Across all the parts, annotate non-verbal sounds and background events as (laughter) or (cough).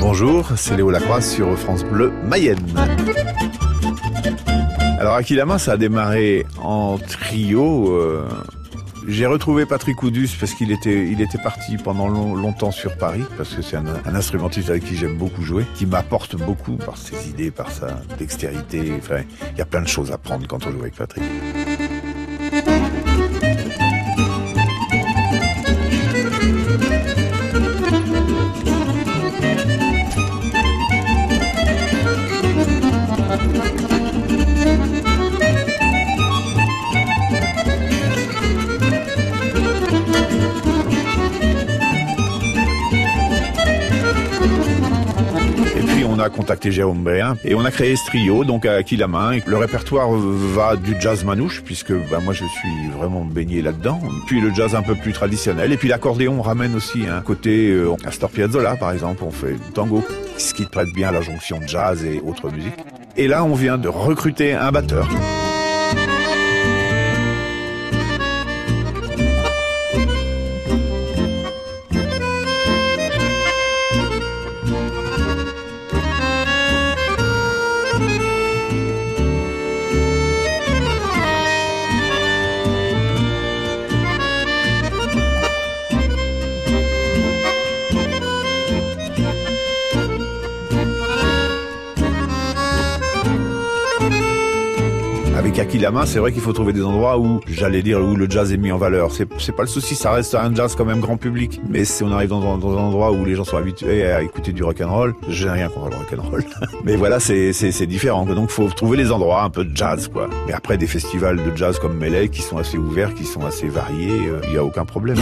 Bonjour, c'est Léo Lacroix sur France Bleu Mayenne. Alors Aquilama, ça a démarré en trio. euh, J'ai retrouvé Patrick Oudus parce qu'il était, parti pendant long- longtemps sur Paris, parce que c'est un, instrumentiste avec qui j'aime beaucoup jouer, qui m'apporte beaucoup par ses idées, par sa dextérité. Il y a plein de choses à prendre quand on joue avec Patrick. On a contacté Jérôme Bréin et on a créé ce trio, donc à qui la main. Le répertoire va du jazz manouche, puisque bah, moi je suis vraiment baigné là-dedans. Puis le jazz un peu plus traditionnel. Et puis l'accordéon ramène aussi un côté euh, Astor Piazzolla par exemple, on fait tango, ce qui prête bien à la jonction jazz et autres musiques. Et là on vient de recruter un batteur. Avec Aquilama, c'est vrai qu'il faut trouver des endroits où, j'allais dire, où le jazz est mis en valeur. C'est, pas le souci, ça reste un jazz quand même grand public. Mais si on arrive dans, un endroit où les gens sont habitués à écouter du rock and roll, j'ai rien contre le rock and roll. (laughs) Mais voilà, c'est, différent. Donc faut trouver les endroits un peu de jazz, quoi. Mais après, des festivals de jazz comme Melee, qui sont assez ouverts, qui sont assez variés, il y a aucun problème.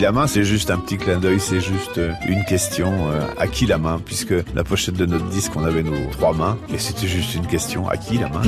La main, c'est juste un petit clin d'œil, c'est juste euh, une question. euh, à qui la main Puisque la pochette de notre disque, on avait nos trois mains, et c'était juste une question. À qui la main?